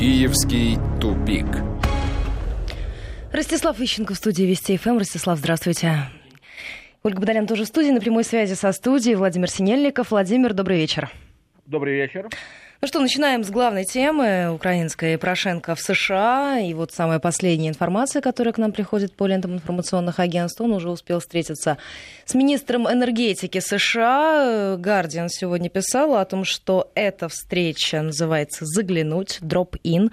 Киевский тупик. Ростислав Ищенко в студии Вести ФМ. Ростислав, здравствуйте. Ольга Бадалян тоже в студии, на прямой связи со студией. Владимир Синельников. Владимир, добрый вечер. Добрый вечер. Ну что, начинаем с главной темы украинской Порошенко в США. И вот самая последняя информация, которая к нам приходит по лентам информационных агентств, он уже успел встретиться с министром энергетики США. Гардиан сегодня писала о том, что эта встреча называется «Заглянуть», «Drop-in».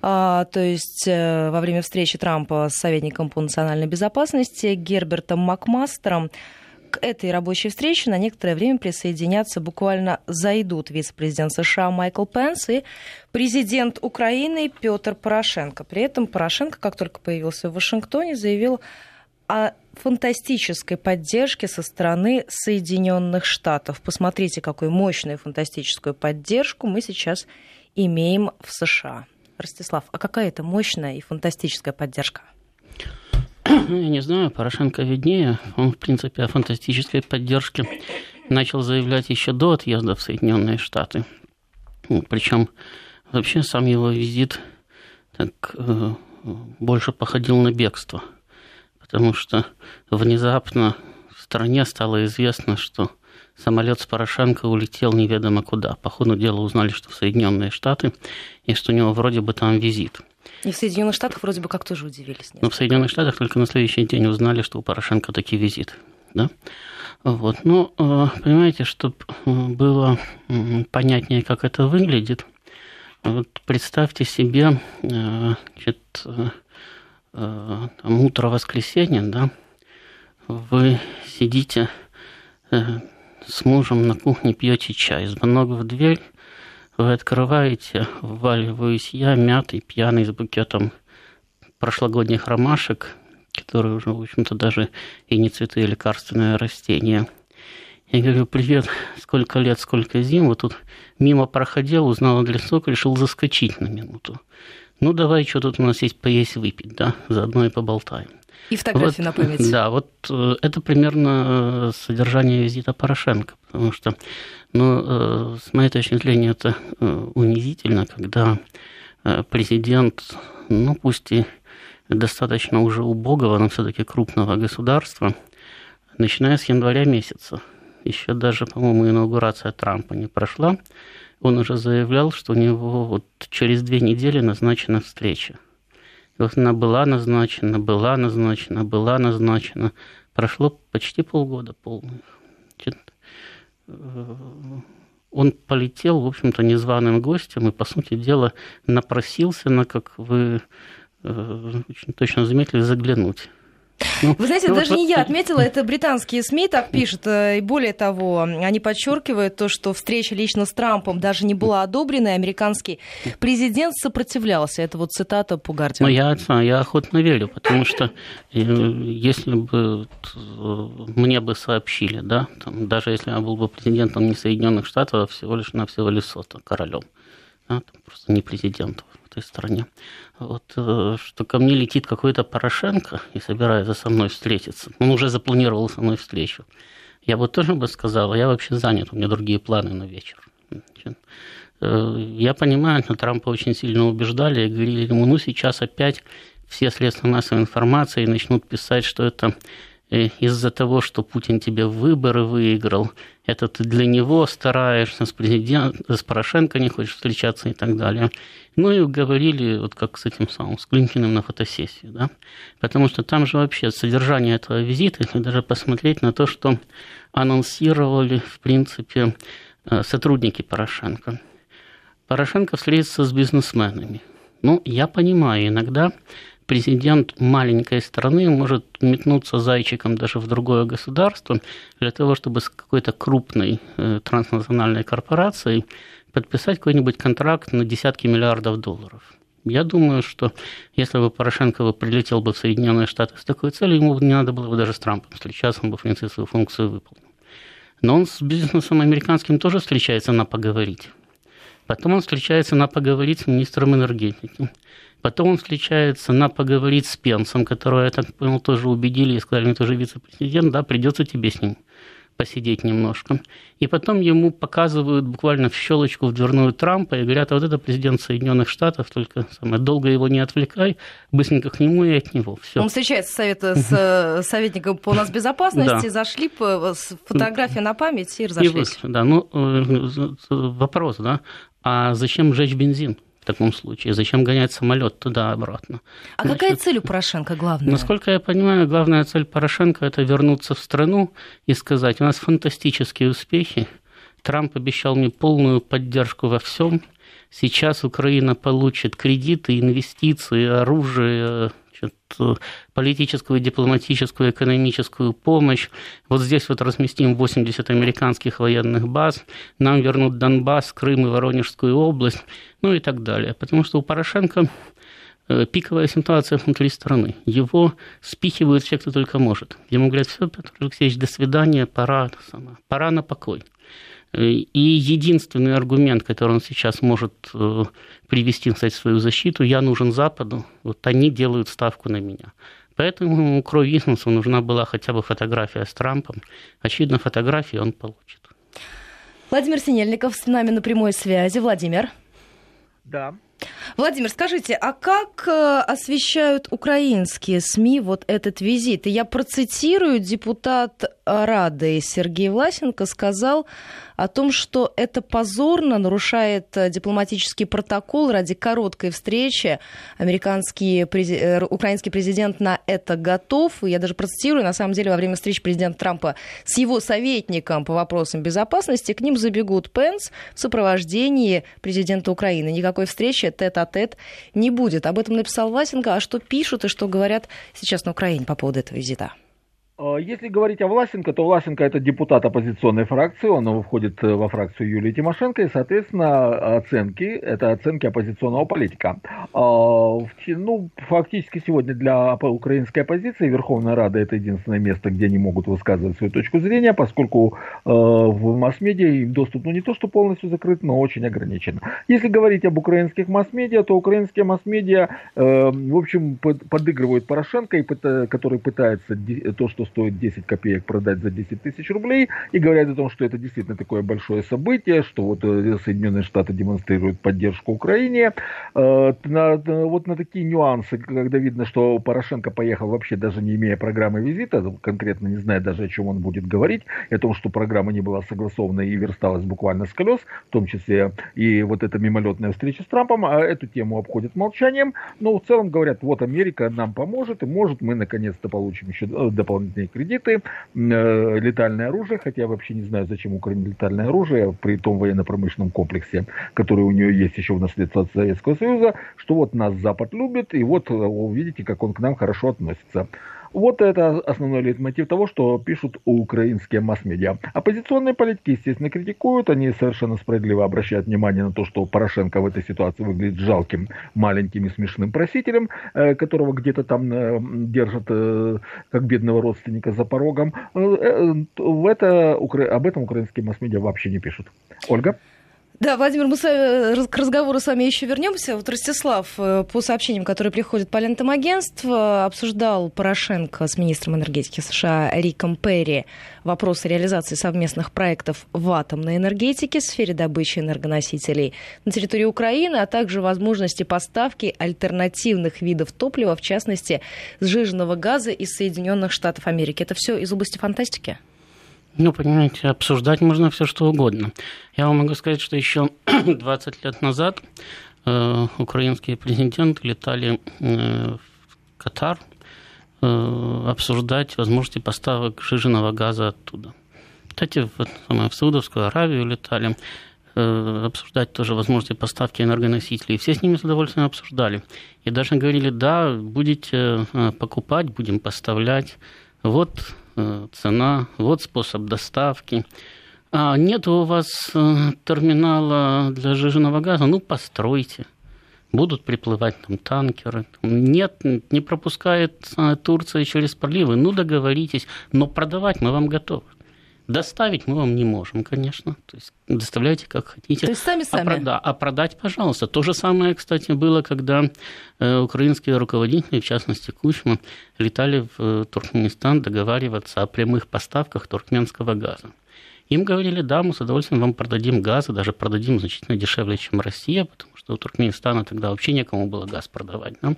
А, то есть э, во время встречи Трампа с советником по национальной безопасности Гербертом Макмастером к этой рабочей встрече на некоторое время присоединятся, буквально зайдут вице-президент США Майкл Пенс и президент Украины Петр Порошенко. При этом Порошенко, как только появился в Вашингтоне, заявил о фантастической поддержке со стороны Соединенных Штатов. Посмотрите, какую мощную фантастическую поддержку мы сейчас имеем в США. Ростислав, а какая это мощная и фантастическая поддержка? Ну, я не знаю, Порошенко виднее. Он, в принципе, о фантастической поддержке начал заявлять еще до отъезда в Соединенные Штаты. Ну, Причем вообще сам его визит так э, больше походил на бегство. Потому что внезапно в стране стало известно, что самолет с Порошенко улетел неведомо куда. По ходу дела узнали, что в Соединенные Штаты, и что у него вроде бы там визит. И в Соединенных Штатах вроде бы как тоже удивились. Но в Соединенных Штатах только на следующий день узнали, что у Порошенко таки визит. Да? Вот. Ну, понимаете, чтобы было понятнее, как это выглядит, вот представьте себе, значит, там, утро воскресенья, да, вы сидите с мужем на кухне, пьете чай, звонок в дверь, вы открываете, вваливаюсь я, мятый, пьяный, с букетом прошлогодних ромашек, которые уже, в общем-то, даже и не цветы, а лекарственное растение. Я говорю, привет, сколько лет, сколько зим, вот тут мимо проходил, узнал адресок, решил заскочить на минуту. Ну, давай, что тут у нас есть поесть, выпить, да, заодно и поболтаем. И фотографии вот, на память. Да, вот э, это примерно содержание визита Порошенко, потому что, ну, с моей точки зрения, это э, унизительно, когда э, президент, ну, пусть и достаточно уже убогого, но все-таки крупного государства, начиная с января месяца, еще даже, по-моему, инаугурация Трампа не прошла, он уже заявлял, что у него вот через две недели назначена встреча. И вот она была назначена, была назначена, была назначена. Прошло почти полгода полных. Он полетел, в общем-то, незваным гостем и, по сути дела, напросился на, как вы э, очень точно заметили, заглянуть. Ну, Вы знаете, ну, даже вот, не я отметила, это британские СМИ так пишут. Э, и более того, они подчеркивают то, что встреча лично с Трампом даже не была одобрена, и американский президент сопротивлялся. Это вот цитата по Гардиану. Ну, я, я охотно верю, потому что э, если бы э, мне бы сообщили, да, там, даже если я был бы президентом не Соединенных Штатов, а всего лишь на всего Лесота, королем, да, просто не президентом в этой стране вот, э, что ко мне летит какой-то Порошенко и собирается со мной встретиться. Он уже запланировал со мной встречу. Я бы тоже бы сказал, я вообще занят, у меня другие планы на вечер. Э, я понимаю, что Трампа очень сильно убеждали и говорили ему, ну сейчас опять все средства массовой информации начнут писать, что это из-за того, что Путин тебе выборы выиграл, это ты для него стараешься, с, президент, с Порошенко не хочешь встречаться и так далее. Ну и говорили, вот как с этим самым, с Клинкиным на фотосессии, да, потому что там же вообще содержание этого визита, если даже посмотреть на то, что анонсировали, в принципе, э, сотрудники Порошенко. Порошенко встретится с бизнесменами. Ну, я понимаю, иногда президент маленькой страны может метнуться зайчиком даже в другое государство для того, чтобы с какой-то крупной э, транснациональной корпорацией подписать какой-нибудь контракт на десятки миллиардов долларов. Я думаю, что если бы Порошенко прилетел бы в Соединенные Штаты с такой целью, ему бы не надо было бы даже с Трампом встречаться, он бы, в принципе, свою функцию выполнил. Но он с бизнесом американским тоже встречается на поговорить. Потом он встречается на поговорить с министром энергетики. Потом он встречается на поговорить с Пенсом, которого, я так понял, тоже убедили и сказали, ну, ты же вице-президент, да, придется тебе с ним посидеть немножко. И потом ему показывают буквально в щелочку в дверную Трампа и говорят, а вот это президент Соединенных Штатов, только самое, долго его не отвлекай, быстренько к нему и от него. Все. Он встречается с, совета, с э, советником по нас безопасности, да. зашли с фотографией на память и разошлись. И да, ну, э, вопрос, да, а зачем сжечь бензин? Таком случае? Зачем гонять самолет туда-обратно? А Значит, какая цель у Порошенко главная? Насколько я понимаю, главная цель Порошенко – это вернуться в страну и сказать, у нас фантастические успехи, Трамп обещал мне полную поддержку во всем, сейчас Украина получит кредиты, инвестиции, оружие, значит, политическую, дипломатическую, экономическую помощь. Вот здесь вот разместим 80 американских военных баз, нам вернут Донбасс, Крым и Воронежскую область, ну и так далее. Потому что у Порошенко э, пиковая ситуация внутри страны. Его спихивают все, кто только может. Ему говорят, все, Петр Алексеевич, до свидания, пора, пора на покой. И единственный аргумент, который он сейчас может э, привести, кстати, в свою защиту, я нужен Западу, вот они делают ставку на меня. Поэтому Крой Висмусу нужна была хотя бы фотография с Трампом. Очевидно, фотографии он получит. Владимир Синельников с нами на прямой связи. Владимир. Да. Владимир, скажите, а как э, освещают украинские СМИ вот этот визит? И я процитирую, депутат Рады Сергей Власенко сказал о том, что это позорно, нарушает э, дипломатический протокол ради короткой встречи. Американский, э, украинский президент на это готов. Я даже процитирую, на самом деле, во время встречи президента Трампа с его советником по вопросам безопасности к ним забегут Пенс в сопровождении президента Украины. Никакой встречи тет-а-тет не будет. Об этом написал Власенко. А что пишут и что говорят сейчас на Украине по поводу этого визита? А, если говорить о Власенко, то Власенко это депутат оппозиционной фракции, он входит э, во фракцию Юлии Тимошенко, и, соответственно, оценки, это оценки оппозиционного политика. А, ну, фактически сегодня для украинской оппозиции Верховная Рада это единственное место, где они могут высказывать свою точку зрения, поскольку э, в масс-медиа им доступ, ну, не то, что полностью закрыт, но очень ограничен. Если говорить об украинских масс-медиа, то украинские масс-медиа, э, в общем, подыгрывают Порошенко, который пытается то, что стоит 10 копеек продать за 10 тысяч рублей, и говорят о том, что это действительно такое большое событие, что вот э, Соединенные Штаты демонстрируют поддержку Украине. Э, вот на такие нюансы, когда видно, что Порошенко поехал вообще даже не имея программы визита, конкретно не зная даже о чем он будет говорить, и о том, что программа не была согласована и версталась буквально с колес, в том числе и вот эта мимолетная встреча с Трампом, а эту тему обходят молчанием, но в целом говорят, вот Америка нам поможет, и может мы наконец-то получим еще э, дополнительные дополнительные кредиты, э, летальное оружие, хотя я вообще не знаю, зачем Украине летальное оружие при том военно-промышленном комплексе, который у нее есть еще в наследство от Советского Союза, что вот нас Запад любит, и вот увидите, как он к нам хорошо относится. Вот это основной лейтмотив того, что пишут украинские масс-медиа. Оппозиционные политики, естественно, критикуют, они совершенно справедливо обращают внимание на то, что Порошенко в этой ситуации выглядит жалким, маленьким и смешным просителем, э, которого где-то там э, держат э, как бедного родственника за порогом. В это, об этом украинские масс-медиа вообще не пишут. Ольга? Да, Владимир, мы с, к разговору с вами еще вернемся. Вот Ростислав, э, по сообщениям, которые приходят по лентам агентства, обсуждал Порошенко с министром энергетики США Риком Перри вопросы реализации совместных проектов в атомной энергетике, в сфере добычи энергоносителей на территории Украины, а также возможности поставки альтернативных видов топлива, в частности, сжиженного газа из Соединенных Штатов Америки. Это все из области фантастики? Ну, понимаете, обсуждать можно все что угодно. Я вам могу сказать, что еще 20 лет назад э, украинские президенты летали э, в Катар э, обсуждать возможности поставок жиженного газа оттуда. Кстати, в, в Саудовскую Аравию летали э, обсуждать тоже возможности поставки энергоносителей. Все с ними с удовольствием обсуждали. И даже говорили, да, будете э, покупать, будем поставлять. Вот цена, вот способ доставки. А нет у вас э, терминала для сжиженного газа? Ну, постройте. Будут приплывать там танкеры. Нет, не пропускает э, Турция через проливы. Ну, договоритесь. Но продавать мы вам готовы. Доставить мы вам не можем, конечно. То есть доставляйте как хотите. То есть сами-сами? А, прода- а продать, пожалуйста. То же самое, кстати, было, когда э, украинские руководители, в частности Кучма, летали в э, Туркменистан договариваться о прямых поставках туркменского газа. Им говорили, да, мы с удовольствием вам продадим газ, и даже продадим значительно дешевле, чем Россия, потому что у Туркменистана тогда вообще некому было газ продавать. Да?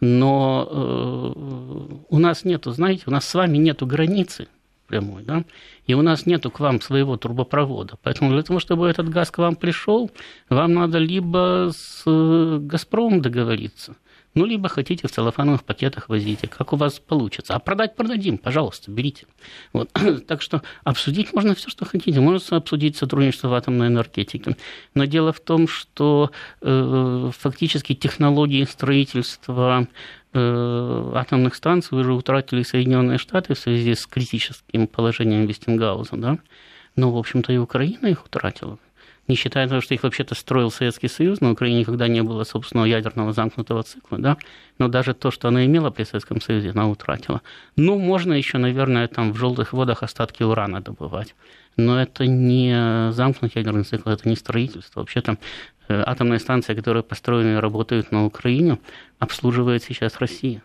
Но э, у нас нету, знаете, у нас с вами нету границы прямой, да, и у нас нету к вам своего трубопровода. Поэтому для того, чтобы этот газ к вам пришел, вам надо либо с э, «Газпромом» договориться, ну, либо хотите в целлофановых пакетах возите, как у вас получится. А продать продадим, пожалуйста, берите. Вот. Так что обсудить можно все, что хотите. Можно обсудить сотрудничество в атомной энергетике. Но дело в том, что э, фактически технологии строительства атомных станций уже утратили Соединенные Штаты в связи с критическим положением Вестингауза, да? Но, в общем-то, и Украина их утратила не считая того, что их вообще-то строил Советский Союз, на Украине никогда не было собственного ядерного замкнутого цикла, да, но даже то, что она имела при Советском Союзе, она утратила. Ну, можно еще, наверное, там в желтых водах остатки урана добывать, но это не замкнутый ядерный цикл, это не строительство. Вообще-то э, атомные станции, которые построены и работают на Украине, обслуживает сейчас Россия.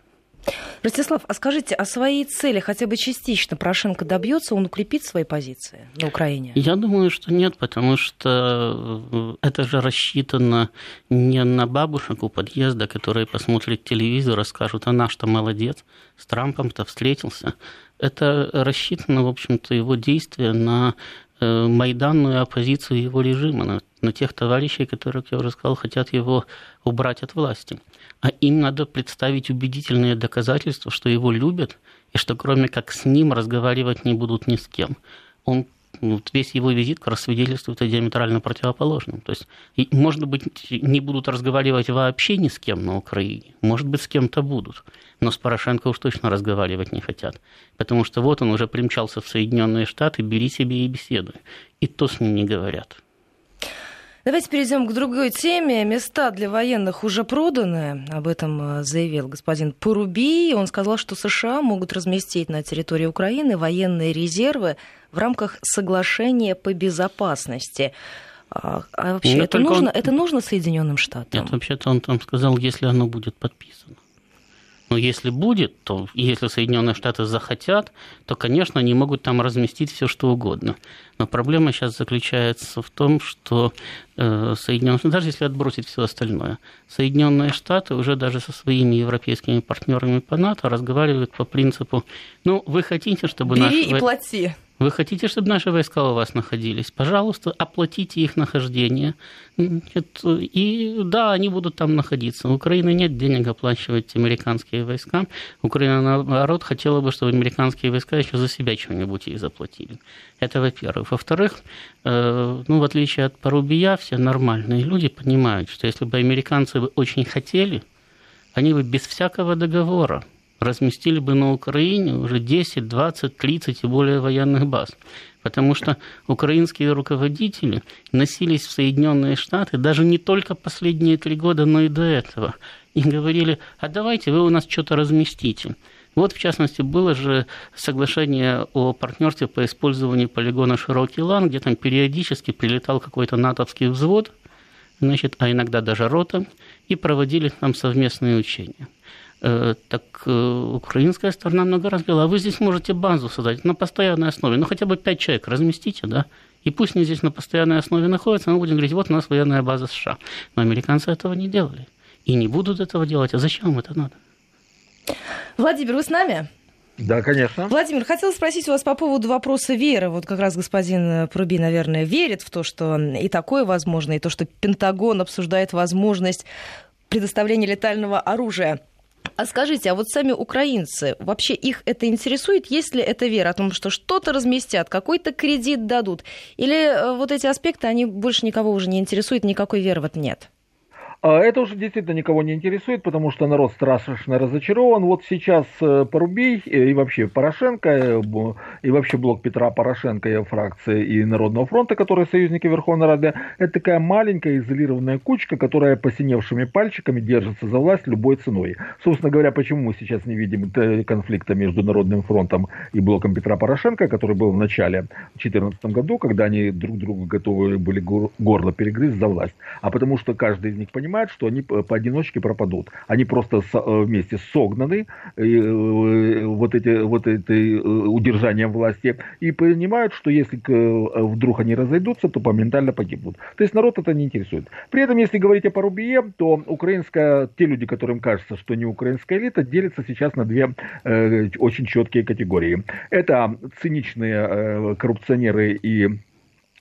Ростислав, а скажите, о своей цели хотя бы частично Порошенко добьется, он укрепит свои позиции на Украине? Я думаю, что нет, потому что э, это же рассчитано не на бабушек у подъезда, которые посмотрят телевизор и скажут, а наш-то молодец, с Трампом-то встретился. Это рассчитано, в общем-то, его действия на э, майданную оппозицию его режима, на, на тех товарищей, которых, я уже сказал, хотят его убрать от власти а им надо представить убедительные доказательства, что его любят, и что кроме как с ним разговаривать не будут ни с кем. Он вот весь его визит как раз свидетельствует о диаметрально противоположном. То есть, может быть, не будут разговаривать вообще ни с кем на Украине, может быть, с кем-то будут, но с Порошенко уж точно разговаривать не хотят, потому что вот он уже примчался в Соединенные Штаты, бери себе и беседуй, и то с ним не говорят. Давайте перейдем к другой теме. Места для военных уже проданы. Об этом э, заявил господин Поруби. Он сказал, что США могут разместить на территории Украины военные резервы в рамках соглашения по безопасности. А, а вообще Нет, это нужно, он... это нужно Соединенным Штатам? Нет, вообще-то он там сказал, если оно будет подписано. Но если будет, то если Соединенные Штаты захотят, то, конечно, они могут там разместить все, что угодно. Но проблема сейчас заключается в том, что э, Соединенные Штаты, даже если отбросить все остальное, Соединенные Штаты уже даже со своими европейскими партнерами по НАТО разговаривают по принципу, ну, вы хотите, чтобы... Бери наш... и плати. Вы хотите, чтобы наши войска у вас находились? Пожалуйста, оплатите их нахождение. И да, они будут там находиться. У Украины нет денег оплачивать американские войска. Украина, наоборот, хотела бы, чтобы американские войска еще за себя что-нибудь ей заплатили. Это во-первых. Во-вторых, э, ну, в отличие от Порубия, все нормальные люди понимают, что если бы американцы очень хотели, они бы без всякого договора разместили бы на Украине уже 10, 20, 30 и более военных баз. Потому что украинские руководители носились в Соединенные Штаты даже не только последние три года, но и до этого. И говорили, а давайте вы у нас что-то разместите. Вот, в частности, было же соглашение о партнерстве по использованию полигона Широкий Лан, где там периодически прилетал какой-то натовский взвод, значит, а иногда даже рота, и проводили там совместные учения. Э, так э, украинская сторона много раз говорила, а вы здесь можете базу создать на постоянной основе, ну хотя бы пять человек разместите, да, и пусть они здесь на постоянной основе находятся, мы будем говорить, вот у нас военная база США. Но американцы этого не делали и не будут этого делать. А зачем это надо? Владимир, вы с нами? Да, конечно. Владимир, хотел спросить у вас по поводу вопроса веры. Вот как раз господин Пруби, наверное, верит в то, что и такое возможно, и то, что Пентагон обсуждает возможность предоставления летального оружия а скажите, а вот сами украинцы, вообще их это интересует? Есть ли эта вера о том, что что-то разместят, какой-то кредит дадут? Или э, вот эти аспекты, они больше никого уже не интересуют, никакой веры в это нет? А это уже действительно никого не интересует, потому что народ страшно разочарован. Вот сейчас э, Порубей и вообще Порошенко, и вообще блок Петра Порошенко и фракции и Народного фронта, которые союзники Верховной Рады, это такая маленькая изолированная кучка, которая посиневшими пальчиками держится за власть любой ценой. Собственно говоря, почему мы сейчас не видим конфликта между Народным фронтом и блоком Петра Порошенко, который был в начале 2014 году, когда они друг другу готовы были горло перегрызть за власть. А потому что каждый из них понимает, что они поодиночке пропадут. Они просто э, вместе согнаны э, вот эти вот это э, удержанием власти и понимают, что если вдруг они разойдутся, то моментально погибнут. То есть народ это не интересует. При этом, если говорить о Порубие, то украинская, те люди, которым кажется, что не украинская элита, делятся сейчас на две э, очень четкие категории. Это циничные э, коррупционеры и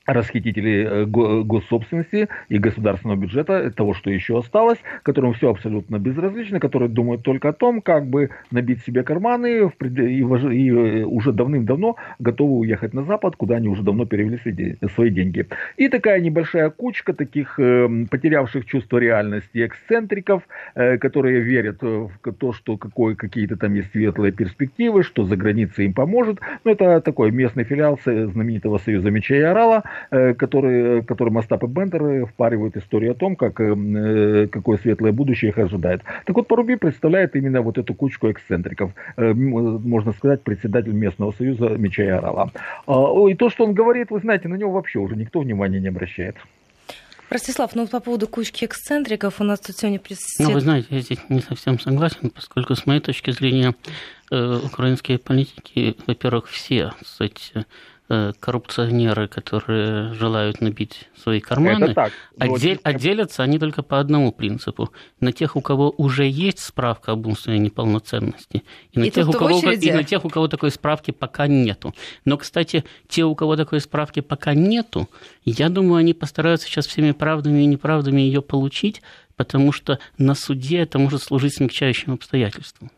расхитители э, госсобственности и государственного бюджета, того, что еще осталось, которым все абсолютно безразлично, которые думают только о том, как бы набить себе карманы и э, уже давным-давно готовы уехать на Запад, куда они уже давно перевели свои деньги. И такая небольшая кучка таких э, потерявших чувство реальности эксцентриков, которые верят в то, что какой, какие-то там есть светлые перспективы, что за границей им поможет. Но это такой местный филиал знаменитого Союза Меча и Орала, Э, который, которым Остап и Бендер впаривают историю о том, как, э, какое светлое будущее их ожидает. Так вот, Поруби представляет именно вот эту кучку эксцентриков, э, можно сказать, председатель местного союза Меча и Орала. А, и то, что он говорит, вы знаете, на него вообще уже никто внимания не обращает. Ростислав, ну по поводу кучки эксцентриков у нас тут сегодня присутствует... Ну, вы знаете, я здесь не совсем согласен, поскольку с моей точки зрения украинские политики, во-первых, все, кстати, Э, коррупционеры, которые желают набить свои карманы, так, отдель, отделятся они только по одному принципу. На тех, у кого уже есть справка об умственной неполноценности, и на, и тех, у кого, и на тех, у кого такой справки пока нету. Но, кстати, те, у кого такой справки пока нету, я думаю, они постараются сейчас всеми правдами и неправдами ее получить, потому что на суде это может служить смягчающим обстоятельством.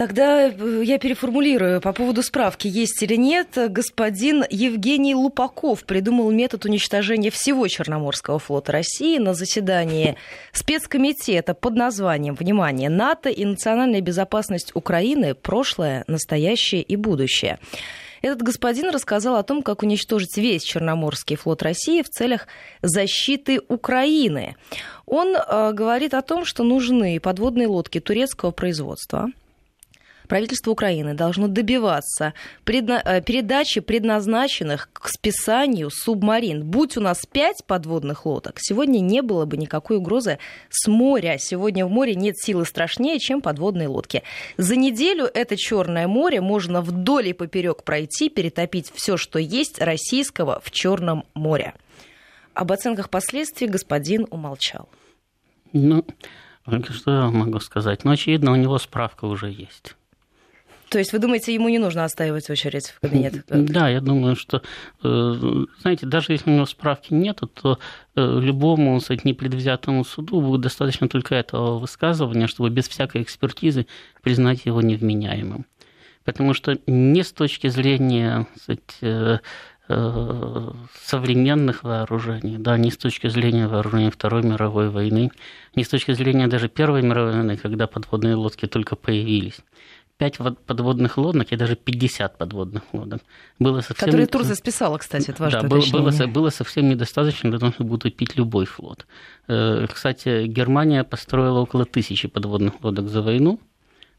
Тогда э, я переформулирую по поводу справки, есть или нет. Господин Евгений Лупаков придумал метод уничтожения всего Черноморского флота России на заседании спецкомитета под названием, внимание, НАТО и национальная безопасность Украины, прошлое, настоящее и будущее. Этот господин рассказал о том, как уничтожить весь Черноморский флот России в целях защиты Украины. Он э, говорит о том, что нужны подводные лодки турецкого производства – правительство Украины должно добиваться предна- э, передачи предназначенных к списанию субмарин. Будь у нас пять подводных лодок, сегодня не было бы никакой угрозы с моря. Сегодня в море нет силы страшнее, чем подводные лодки. За неделю это Черное море можно вдоль и поперек пройти, перетопить все, что есть российского в Черном море. Об оценках последствий господин умолчал. Ну, что я могу сказать? Ну, очевидно, у него справка уже есть. То есть вы думаете, ему не нужно отстаивать очередь в кабинет? Да, я думаю, что, э, знаете, даже если у него справки нет, то э, любому, кстати, непредвзятому суду будет достаточно только этого высказывания, чтобы без всякой экспертизы признать его невменяемым. Потому что не с точки зрения кстати, э, современных вооружений, да, не с точки зрения вооружений Второй мировой войны, не с точки зрения даже Первой мировой войны, когда подводные лодки только появились. 5 подводных лодок и даже 50 подводных лодок. Было совсем... Которые Турция списала, кстати, это важно Да, было, было, было совсем недостаточно для того, чтобы утопить любой флот. Э, кстати, Германия построила около тысячи подводных лодок за войну,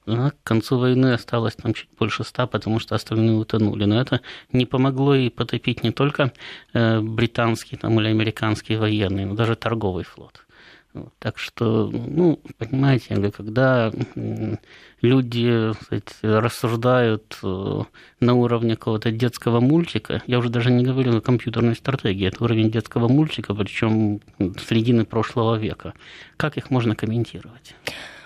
а к концу войны осталось там чуть больше ста, потому что остальные утонули. Но это не помогло и потопить не только э, британский там, или американский военный, но даже торговый флот. Так что, ну, понимаете, когда люди кстати, рассуждают э, на уровне какого-то детского мультика, я уже даже не говорю о компьютерной стратегии, это уровень детского мультика, причем середины прошлого века. Как их можно комментировать?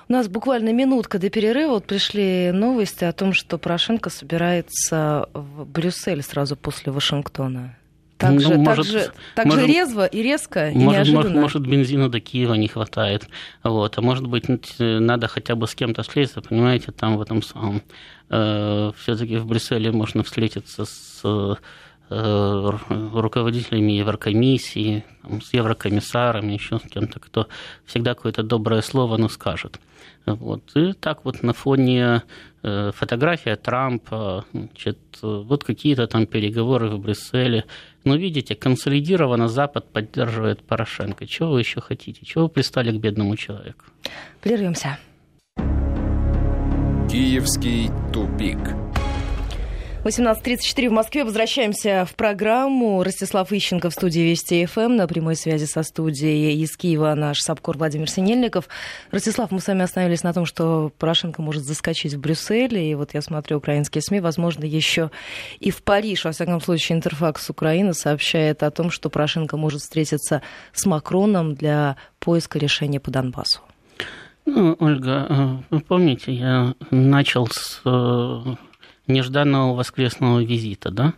У нас буквально минутка до перерыва. Вот пришли новости о том, что Порошенко собирается в Брюссель сразу после Вашингтона. Так, ну, же, может, так, же, так может, же резво и резко, и может, неожиданно. Может, может, бензина до Киева не хватает. Вот. А может быть, надо хотя бы с кем-то встретиться, понимаете, там в этом самом... Э, все таки в Брюсселе можно встретиться с э, руководителями Еврокомиссии, там, с еврокомиссарами, еще с кем-то, кто всегда какое-то доброе слово, но скажет. Вот. И так вот на фоне э, фотография Трампа, значит, вот какие-то там переговоры в Брюсселе. Но видите, консолидированно Запад поддерживает Порошенко. Чего вы еще хотите? Чего вы пристали к бедному человеку? Прервемся. Киевский тупик. 18.34 в Москве. Возвращаемся в программу. Ростислав Ищенко в студии Вести ФМ. На прямой связи со студией из Киева наш САПКОР Владимир Синельников. Ростислав, мы с вами остановились на том, что Порошенко может заскочить в Брюссель. И вот я смотрю украинские СМИ, возможно, еще и в Париж. Во всяком случае, Интерфакс Украины сообщает о том, что Порошенко может встретиться с Макроном для поиска решения по Донбассу. Ну, Ольга, э, вы помните, я начал с э, нежданного воскресного визита, да?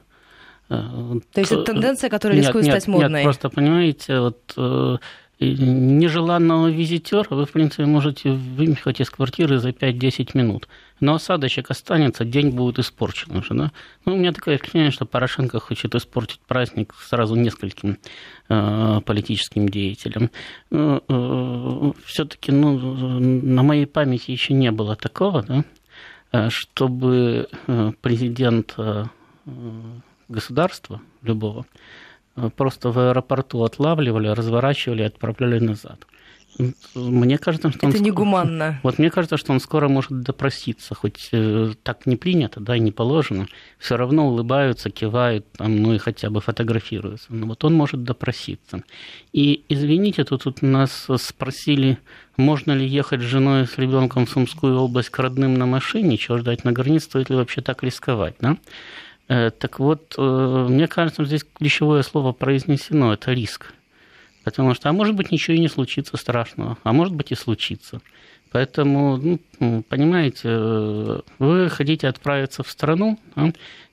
Э, То есть это тенденция, которая нет, рискует нет, стать модной? Нет, просто понимаете, вот э, нежеланного визитера вы, в принципе, можете вымехать из квартиры за 5-10 минут. Но осадочек останется, день будет испорчен уже. Да? Ну, у меня такое впечатление, что Порошенко хочет испортить праздник сразу нескольким э, политическим деятелям. Ну, э, Все-таки ну, на моей памяти еще не было такого, да? Э, чтобы э, президент э, государства любого просто в аэропорту отлавливали, разворачивали и отправляли назад. Мне кажется, что это он... негуманно. Вот мне кажется, что он скоро может допроситься, хоть э, так не принято, да, и не положено. Все равно улыбаются, кивают, там, ну и хотя бы фотографируются. Но вот он может допроситься. И извините, тут, тут нас спросили, можно ли ехать с женой и с ребенком в Сумскую область к родным на машине, чего ждать на границе, стоит ли вообще так рисковать, да? Э, так вот, э, мне кажется, здесь ключевое слово произнесено – это риск. Потому что, а может быть, ничего и не случится страшного, а может быть и случится. Поэтому, ну, понимаете, вы хотите отправиться в страну,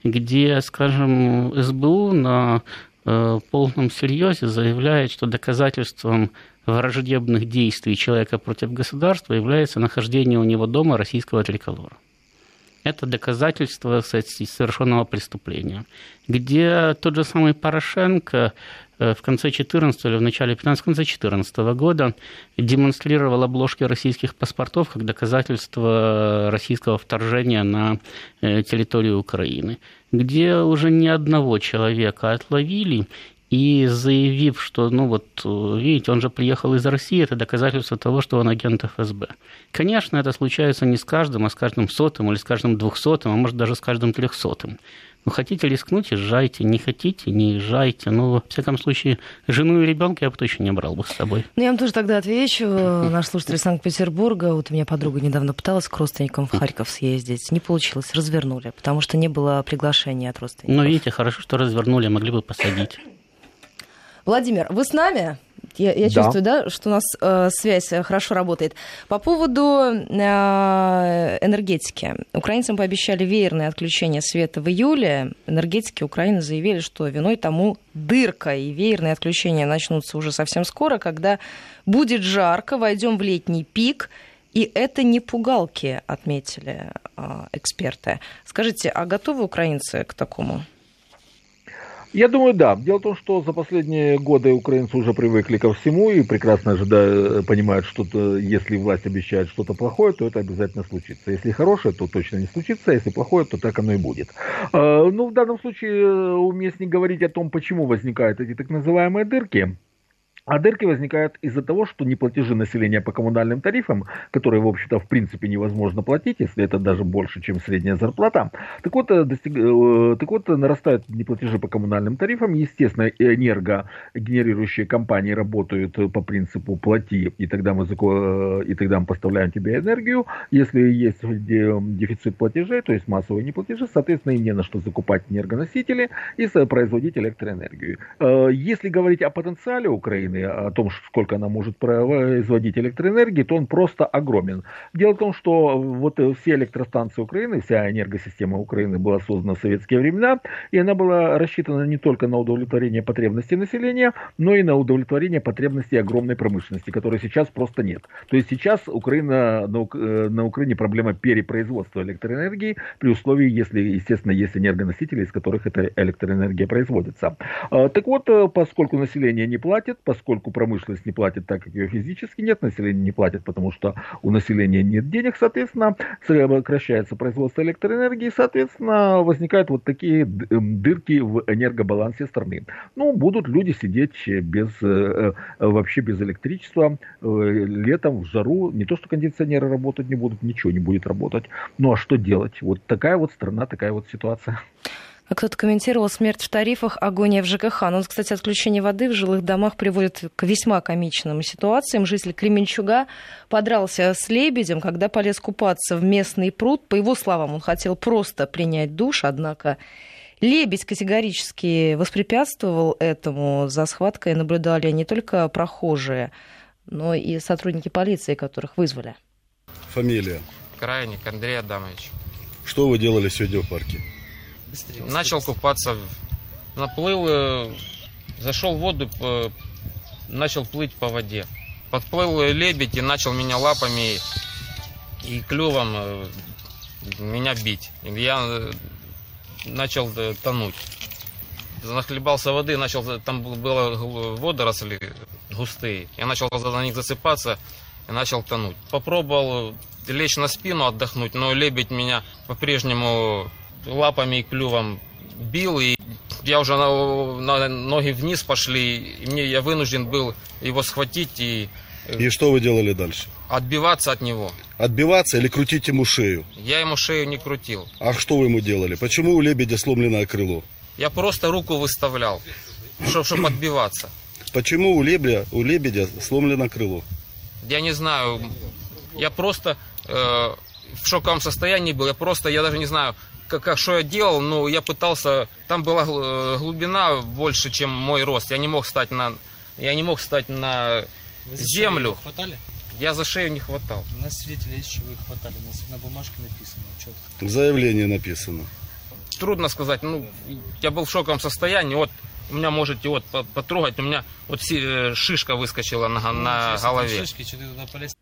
где, скажем, СБУ на э, полном серьезе заявляет, что доказательством враждебных действий человека против государства является нахождение у него дома российского триколора. Это доказательство совершенного преступления. Где тот же самый Порошенко Э, в конце 14 или в начале 15 конце 14 года демонстрировал обложки российских паспортов как доказательство российского вторжения на э, территорию Украины, где уже ни одного человека отловили и заявив, что, ну вот, видите, он же приехал из России, это доказательство того, что он агент ФСБ. Конечно, это случается не с каждым, а с каждым сотым или с каждым двухсотым, а может даже с каждым трехсотым. Ну, хотите рискнуть, езжайте. Не хотите, не езжайте. Ну, во всяком случае, жену и ребенка я бы точно не брал бы с собой. Ну, я вам тоже тогда отвечу. Наш слушатель из Санкт-Петербурга, вот у меня подруга недавно пыталась к родственникам в Харьков съездить. Не получилось, развернули, потому что не было приглашения от родственников. Ну, видите, хорошо, что развернули, могли бы посадить. Владимир, вы с нами? Я, я да. чувствую, да, что у нас э, связь э, хорошо работает. По поводу э, энергетики. Украинцам пообещали веерное отключение света в июле. Энергетики Украины заявили, что виной тому дырка. И веерные отключения начнутся уже совсем скоро, когда будет жарко, войдем в летний пик. И это не пугалки, отметили э, эксперты. Скажите, а готовы украинцы к такому? Я думаю, да. Дело в том, что за последние годы украинцы уже привыкли ко всему и прекрасно ожидают, понимают, что если власть обещает что-то плохое, то это обязательно случится. Если хорошее, то точно не случится, а если плохое, то так оно и будет. А, ну, в данном случае уместнее говорить о том, почему возникают эти так называемые дырки. А дырки возникают из-за того, что неплатежи населения по коммунальным тарифам, которые, в общем-то, в принципе невозможно платить, если это даже больше, чем средняя зарплата, так вот, э, достиг... Э, так вот нарастают неплатежи по коммунальным тарифам. Естественно, энергогенерирующие компании работают по принципу «плати, и тогда мы, э, и тогда мы поставляем тебе энергию». Если есть дефицит платежей, то есть массовые неплатежи, соответственно, им не на что закупать энергоносители и производить электроэнергию. Если говорить о потенциале Украины, Украины, о том, сколько она может производить электроэнергии, то он просто огромен. Дело в том, что вот все электростанции Украины, вся энергосистема Украины была создана в советские времена, и она была рассчитана не только на удовлетворение потребностей населения, но и на удовлетворение потребностей огромной промышленности, которой сейчас просто нет. То есть сейчас Украина, на, э, Украине проблема перепроизводства электроэнергии при условии, если, естественно, есть энергоносители, из которых эта электроэнергия производится. А, так вот, э, поскольку население не платит, поскольку промышленность не платит так, как ее физически нет, население не платит, потому что у населения нет денег, соответственно, сокращается производство электроэнергии, соответственно, возникают вот такие эм, дырки в энергобалансе страны. Ну, будут люди сидеть без, э, вообще без электричества летом в жару, не то что кондиционеры работать не будут, ничего не будет работать. Ну а что делать? Вот такая вот страна, такая вот ситуация. А кто-то комментировал смерть в тарифах, агония в ЖКХ. Ну, кстати, отключение воды в жилых домах приводит к весьма комичным ситуациям. Житель Кременчуга подрался с лебедем, когда полез купаться в местный пруд. По его словам, он хотел просто принять душ, однако Лебедь категорически воспрепятствовал этому. За схваткой наблюдали не только прохожие, но и сотрудники полиции, которых вызвали. Фамилия? Крайник Андрей Адамович. Что вы делали сегодня в парке? Начал купаться, наплыл, э, зашел в воду, начал плыть по воде. Подплыл лебедь и начал меня лапами и клювом э, меня бить. Я э, начал тонуть. Нахлебался воды, начал, там было водоросли густые. Я начал на них засыпаться и начал тонуть. Попробовал лечь на спину отдохнуть, но лебедь меня по-прежнему лапами и клювом бил, и я уже на, на ноги вниз пошли, и мне я вынужден был его схватить и... Э, и что вы делали дальше? Отбиваться от него. Отбиваться или крутить ему шею? Я ему шею не крутил. А что вы ему делали? Почему у лебедя сломленное крыло? Я просто руку выставлял, чтобы чтоб отбиваться. Почему у лебедя, у лебедя сломлено крыло? Я не знаю. Я просто э, в шоковом состоянии был. Я просто, я даже не знаю, как, как что я делал, но я пытался. Там была э, глубина больше, чем мой рост. Я не мог встать на, я не мог встать на Вы землю. хватали? Я за шею не хватал. У нас свидетели есть, что вы их хватали. У нас на бумажке написано. Четко. В заявлении написано. Трудно сказать. Ну, я был в шоковом состоянии. Вот у меня можете вот потрогать, у меня вот э, шишка выскочила на, ну, на голове. Шишки, что ты туда полез?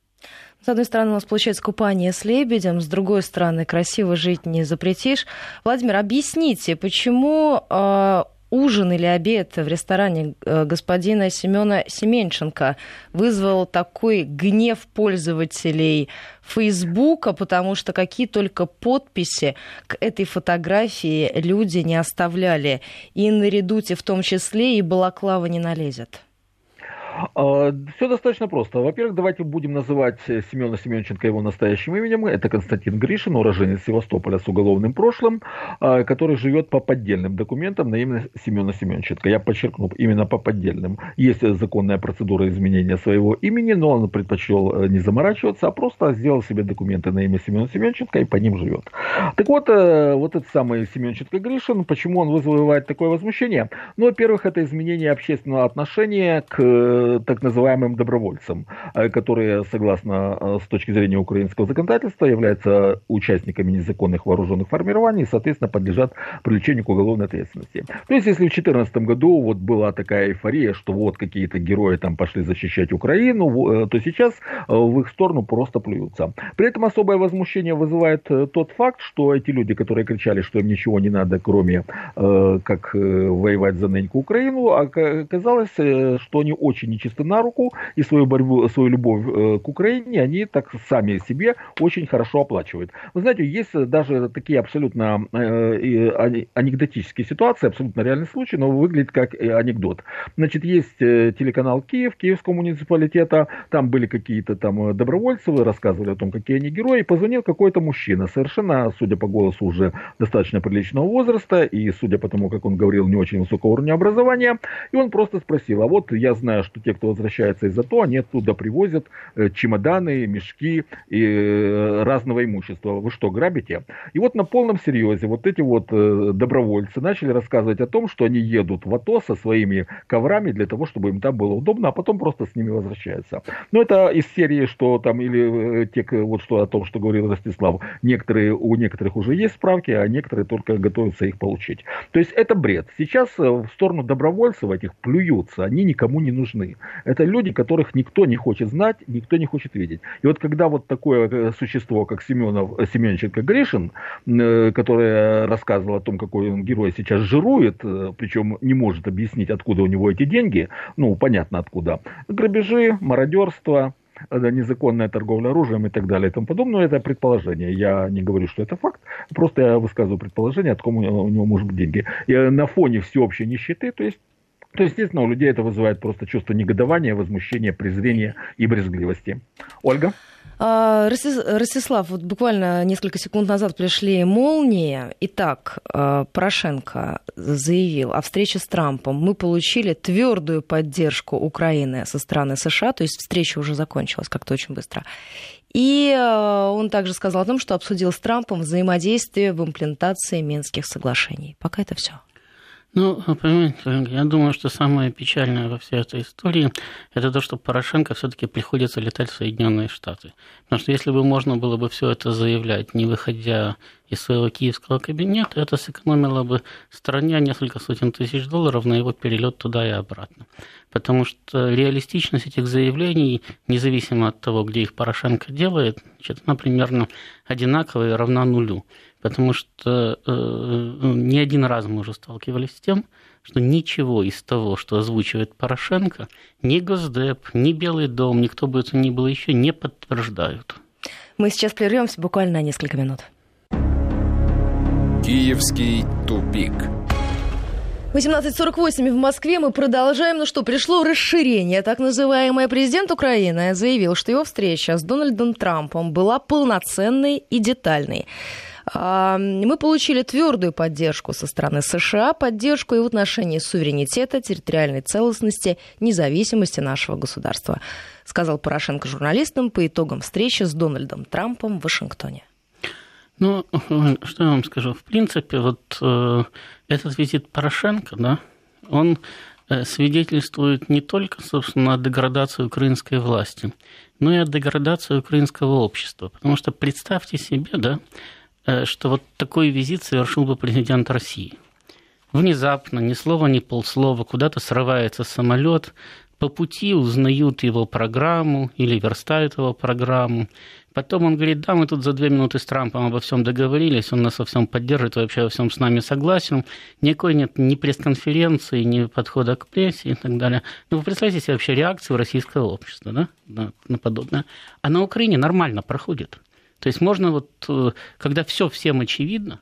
С одной стороны, у нас получается купание с лебедем, с другой стороны, красиво жить не запретишь. Владимир, объясните, почему э, ужин или обед в ресторане э, господина Семена Семенченко вызвал такой гнев пользователей Фейсбука, потому что какие только подписи к этой фотографии люди не оставляли. И на редуте в том числе и балаклава не налезет. А, Все достаточно просто. Во-первых, давайте будем называть Семена Семенченко его настоящим именем. Это Константин Гришин, уроженец Севастополя с уголовным прошлым, а, который живет по поддельным документам на имя Семена Семенченко. Я подчеркну, именно по поддельным. Есть законная процедура изменения своего имени, но он предпочел э, не заморачиваться, а просто сделал себе документы на имя Семена Семенченко и по ним живет. Так вот, э, вот этот самый Семенченко Гришин, почему он вызывает такое возмущение? Ну, во-первых, это изменение общественного отношения к так называемым добровольцам, э, которые, согласно э, с точки зрения украинского законодательства, являются участниками незаконных вооруженных формирований и, соответственно, подлежат привлечению к уголовной ответственности. То есть, если в 2014 году вот была такая эйфория, что вот какие-то герои там пошли защищать Украину, э, то сейчас в их сторону просто плюются. При этом особое возмущение вызывает тот факт, что эти люди, которые кричали, что им ничего не надо, кроме как воевать за ныньку Украину, оказалось, что они очень нечисто на руку, и свою борьбу, свою любовь э, к Украине они так сами себе очень хорошо оплачивают. Вы знаете, есть даже такие абсолютно э, анекдотические ситуации, абсолютно реальный случай, но выглядит как анекдот. Значит, есть э, телеканал Киев, Киевского муниципалитета, там были какие-то там добровольцы, рассказывали о том, какие они герои, позвонил какой-то мужчина, совершенно, судя по голосу, уже достаточно приличного возраста, и судя по тому, как он говорил, не очень высокого уровня образования, и он просто спросил, а вот я знаю, что те, кто возвращается из АТО, они оттуда привозят э, чемоданы, мешки и э, разного имущества. Вы что, грабите? И вот на полном серьезе вот эти вот добровольцы начали рассказывать о том, что они едут в АТО со своими коврами для того, чтобы им там было удобно, а потом просто с ними возвращаются. Но это из серии, что там, или те, вот что о том, что говорил Ростислав, некоторые, у некоторых уже есть справки, а некоторые только готовятся их получить. То есть это бред. Сейчас в сторону добровольцев этих плюются, они никому не нужны. Это люди, которых никто не хочет знать, никто не хочет видеть. И вот когда вот такое э, существо, как Семенов, э, Семенченко Гришин, э, который рассказывал о том, какой он герой сейчас жирует, причем не может объяснить, откуда у него эти деньги, ну, понятно откуда. Грабежи, мародерство, незаконная торговля оружием и так далее и тому подобное, это предположение. Я не говорю, что это факт, просто я высказываю предположение, откуда у него может быть деньги. И на фоне всеобщей нищеты, то есть то, естественно, у людей это вызывает просто чувство негодования, возмущения, презрения и брезгливости. Ольга? А, Ростислав, вот буквально несколько секунд назад пришли молнии. Итак, а, Порошенко заявил о встрече с Трампом. Мы получили твердую поддержку Украины со стороны США, то есть встреча уже закончилась как-то очень быстро. И а, он также сказал о том, что обсудил с Трампом взаимодействие в имплементации Минских соглашений. Пока это все. Ну, понимаете, я думаю, что самое печальное во всей этой истории – это то, что Порошенко все-таки приходится летать в Соединенные Штаты. Потому что если бы можно было бы все это заявлять, не выходя из своего киевского кабинета, это сэкономило бы стране несколько сотен тысяч долларов на его перелет туда и обратно. Потому что реалистичность этих заявлений, независимо от того, где их Порошенко делает, значит, она примерно одинаковая и равна нулю. Потому что э, ну, не один раз мы уже сталкивались с тем, что ничего из того, что озвучивает Порошенко, ни Госдеп, ни Белый дом, никто бы это ни было еще не подтверждают. Мы сейчас прервемся буквально на несколько минут. Киевский тупик. 18.48 в Москве мы продолжаем. Ну что, пришло расширение. Так называемый президент Украины заявил, что его встреча с Дональдом Трампом была полноценной и детальной. Мы получили твердую поддержку со стороны США, поддержку и в отношении суверенитета, территориальной целостности, независимости нашего государства, сказал Порошенко журналистам по итогам встречи с Дональдом Трампом в Вашингтоне. Ну, что я вам скажу? В принципе, вот э, этот визит Порошенко, да, он э, свидетельствует не только, собственно, о деградации украинской власти, но и о деградации украинского общества. Потому что представьте себе, да, что вот такой визит совершил бы президент России. Внезапно, ни слова, ни полслова, куда-то срывается самолет, по пути узнают его программу или верстают его программу. Потом он говорит, да, мы тут за две минуты с Трампом обо всем договорились, он нас во всем поддерживает, вообще во всем с нами согласен. Никакой нет ни пресс-конференции, ни подхода к прессе и так далее. Ну, вы представляете себе вообще реакцию российского общества да, на, на подобное. А на Украине нормально проходит. То есть можно вот, э, когда все всем очевидно,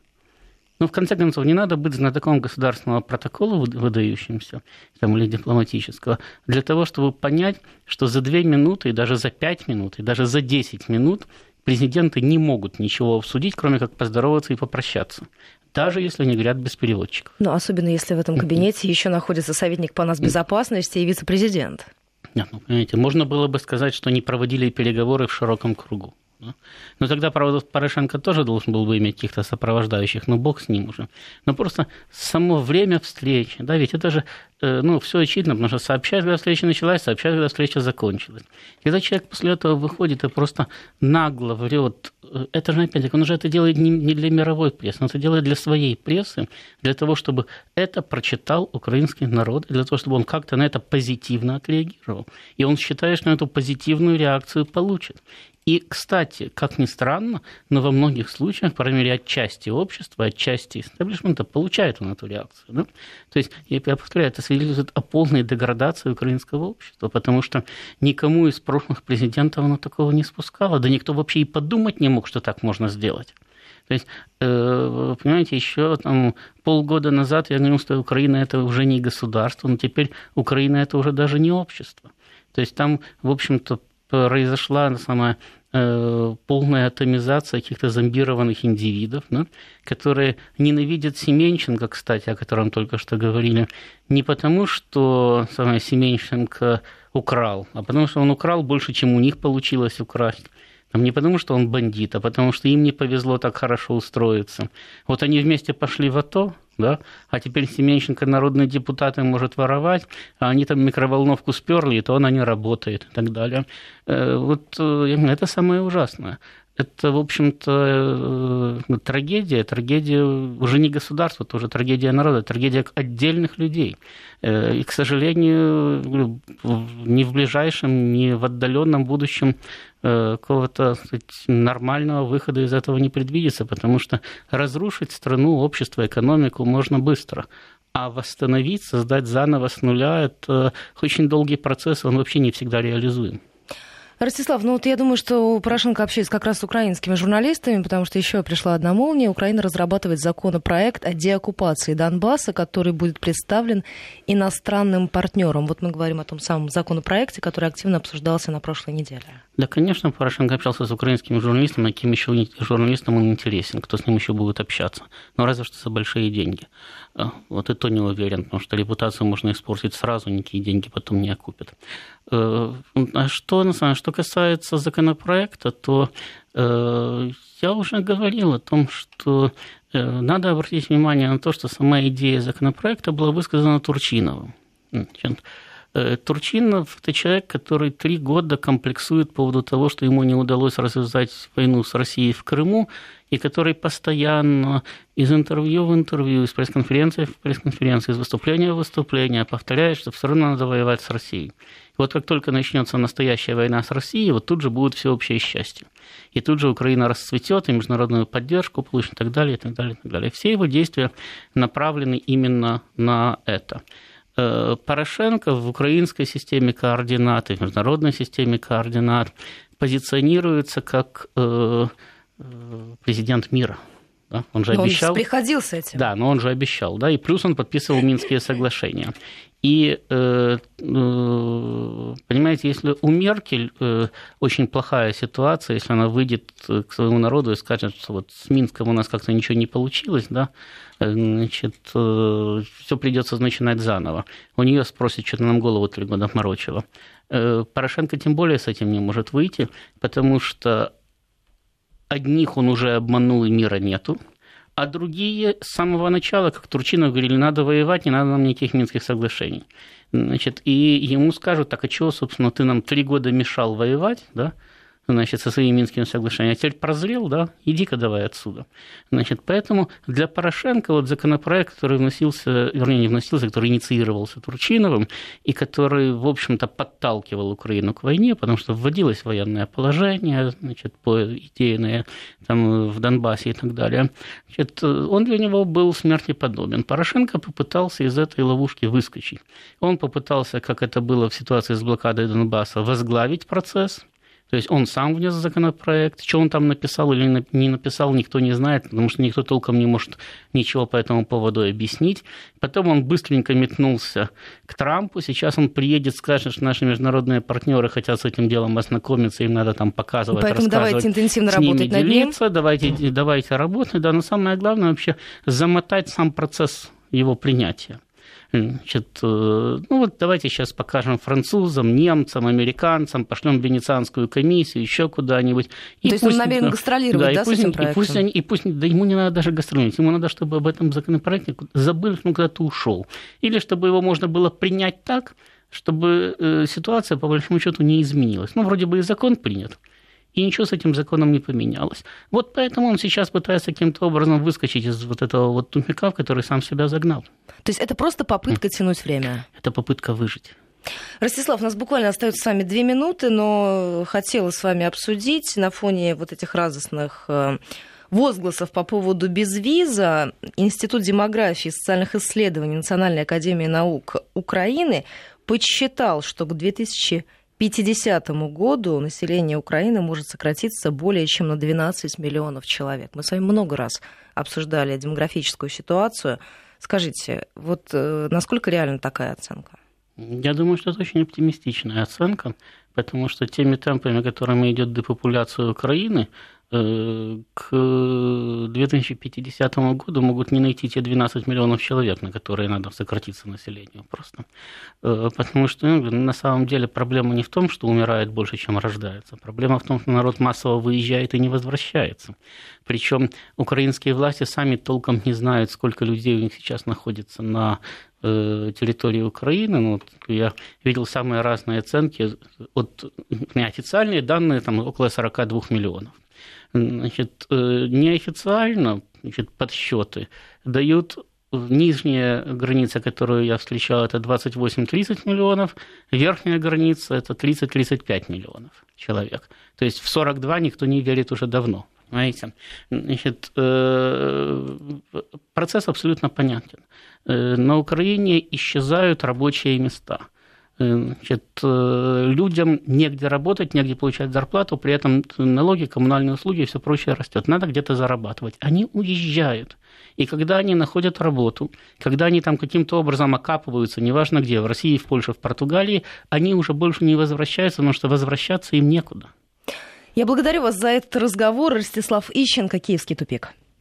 но в конце концов не надо быть знатоком государственного протокола выдающимся там, или дипломатического для того, чтобы понять, что за две минуты, и даже за пять минут, и даже за десять минут президенты не могут ничего обсудить, кроме как поздороваться и попрощаться даже если они говорят без переводчиков. Ну, особенно если в этом кабинете еще находится советник по нас безопасности и вице-президент. Нет, ну, понимаете, можно было бы сказать, что они проводили переговоры в широком кругу. Да? Но тогда, правда, Порошенко тоже должен был бы иметь каких-то сопровождающих, но бог с ним уже. Но просто само время встречи, да, ведь это же, э, ну, все очевидно, потому что сообщать, когда встреча началась, сообщать, когда встреча закончилась. Когда человек после этого выходит и просто нагло врет, э, это же, опять-таки, он уже это делает не для мировой прессы, он это делает для своей прессы, для того, чтобы это прочитал украинский народ, для того, чтобы он как-то на это позитивно отреагировал. И он считает, что эту позитивную реакцию получит. И, кстати, как ни странно, но во многих случаях, по крайней мере, отчасти общества, отчасти истеблишмента получает он эту реакцию. Да? То есть, я повторяю, это свидетельствует о полной деградации украинского общества, потому что никому из прошлых президентов оно такого не спускало, да никто вообще и подумать не мог, что так можно сделать. То есть, э, понимаете, еще там полгода назад я говорил, что Украина это уже не государство, но теперь Украина это уже даже не общество. То есть там, в общем-то, произошла самая э, полная атомизация каких-то зомбированных индивидов, да, которые ненавидят Семенченко, кстати, о котором только что говорили, не потому, что самое Семенченко украл, а потому что он украл больше, чем у них получилось украсть. Там не потому, что он бандит, а потому что им не повезло так хорошо устроиться. Вот они вместе пошли в АТО, да, а теперь Семенченко народный депутат и может воровать, а они там микроволновку сперли, и то она не работает и так далее. Э, вот э, это самое ужасное это, в общем-то, э, трагедия, трагедия уже не государства, это уже трагедия народа, трагедия отдельных людей. И, к сожалению, ни в ближайшем, ни в отдаленном будущем какого-то сказать, нормального выхода из этого не предвидится, потому что разрушить страну, общество, экономику можно быстро. А восстановить, создать заново с нуля – это очень долгий процесс, он вообще не всегда реализуем. Ростислав, ну вот я думаю, что Порошенко общается как раз с украинскими журналистами, потому что еще пришла одна молния. Украина разрабатывает законопроект о деоккупации Донбасса, который будет представлен иностранным партнерам. Вот мы говорим о том самом законопроекте, который активно обсуждался на прошлой неделе. Да, конечно, Порошенко общался с украинскими журналистами, а каким еще журналистам он интересен, кто с ним еще будет общаться. Но разве что за большие деньги. А, вот и то не уверен, потому что репутацию можно испортить сразу, никакие деньги потом не окупят. Э, а что, что касается законопроекта, то э, я уже говорил о том, что э, надо обратить внимание на то, что сама идея законопроекта была высказана Турчиновым. Турчинов – это человек, который три года комплексует по поводу того, что ему не удалось развязать войну с Россией в Крыму, и который постоянно из интервью в интервью, из пресс-конференции в пресс-конференции, из выступления в выступление повторяет, что все равно надо воевать с Россией. Вот как только начнется настоящая война с Россией, вот тут же будет всеобщее счастье. И тут же Украина расцветет, и международную поддержку получит, и так далее, и так далее, и так далее. Все его действия направлены именно на это. Э, Порошенко в украинской системе координат и в международной системе координат позиционируется как э, э, президент мира – да? Он же но обещал. Он приходил с этим. Да, но он же обещал, да, и плюс он подписывал Минские соглашения. И, э, э, понимаете, если у Меркель э, очень плохая ситуация, если она выйдет к своему народу и скажет, что вот с Минском у нас как-то ничего не получилось, да, значит, все придется начинать заново. У нее спросят, что нам голову три года морочило. Порошенко тем более с этим не может выйти, потому что одних он уже обманул и мира нету, а другие с самого начала, как Турчинов говорили, надо воевать, не надо нам никаких Минских соглашений. Значит, и ему скажут, так а чего, собственно, ты нам три года мешал воевать, да, значит, со своими Минскими соглашениями, а теперь прозрел, да, иди-ка давай отсюда. Значит, поэтому для Порошенко вот законопроект, который вносился, вернее, не вносился, который инициировался Турчиновым, и который, в общем-то, подталкивал Украину к войне, потому что вводилось военное положение, значит, по идее там, в Донбассе и так далее, значит, он для него был смерти подобен. Порошенко попытался из этой ловушки выскочить. Он попытался, как это было в ситуации с блокадой Донбасса, возглавить процесс, то есть он сам внес законопроект. Что он там написал или не написал, никто не знает, потому что никто толком не может ничего по этому поводу объяснить. Потом он быстренько метнулся к Трампу. Сейчас он приедет, скажет, что наши международные партнеры хотят с этим делом ознакомиться, им надо там показывать, Поэтому давайте интенсивно работать над делиться, ним. Давайте, давайте работать. Да, но самое главное вообще замотать сам процесс его принятия. Значит, э, ну вот давайте сейчас покажем французам, немцам, американцам, пошлем венецианскую комиссию, еще куда-нибудь. И То есть пусть, он намерен гастролировать, да, да пусть, с этим проектом? И пусть, они, и пусть, да ему не надо даже гастролировать, ему надо, чтобы об этом законопроекте забыли, что он куда-то ушел. Или чтобы его можно было принять так, чтобы э, ситуация, по большому счету, не изменилась. Ну, вроде бы и закон принят, и ничего с этим законом не поменялось. Вот поэтому он сейчас пытается каким-то образом выскочить из вот этого вот тупика, в который сам себя загнал. То есть это просто попытка mm. тянуть время? Это попытка выжить. Ростислав, у нас буквально остается с вами две минуты, но хотела с вами обсудить на фоне вот этих радостных э, возгласов по поводу безвиза Институт демографии и социальных исследований Национальной академии наук Украины подсчитал, что к 2000 50 году население Украины может сократиться более чем на 12 миллионов человек. Мы с вами много раз обсуждали демографическую ситуацию. Скажите, вот э, насколько реальна такая оценка? Я думаю, что это очень оптимистичная оценка, потому что теми темпами, которыми идет депопуляция Украины, к 2050 году могут не найти те 12 миллионов человек, на которые надо сократиться населению просто. Э, потому что ну, на самом деле проблема не в том, что умирает больше, чем рождается. Проблема в том, что народ массово выезжает и не возвращается. Причем украинские власти сами толком не знают, сколько людей у них сейчас находится на э, территории Украины. Ну, я видел самые разные оценки. От неофициальные данные там около 42 миллионов. Значит, э, неофициально значит, подсчеты дают нижняя граница, которую я встречал, это 28-30 миллионов, верхняя граница это 30-35 миллионов человек. То есть в 42 никто не верит уже давно. Понимаете? Значит, э, процесс абсолютно понятен. Э, на Украине исчезают рабочие места – Значит, э, людям негде работать, негде получать зарплату, при этом налоги, коммунальные услуги и все прочее растет. Надо где-то зарабатывать. Они уезжают. И когда они находят работу, когда они там каким-то образом окапываются, неважно где, в России, в Польше, в Португалии, они уже больше не возвращаются, потому что возвращаться им некуда. Я благодарю вас за этот разговор. Ростислав Ищенко, Киевский тупик.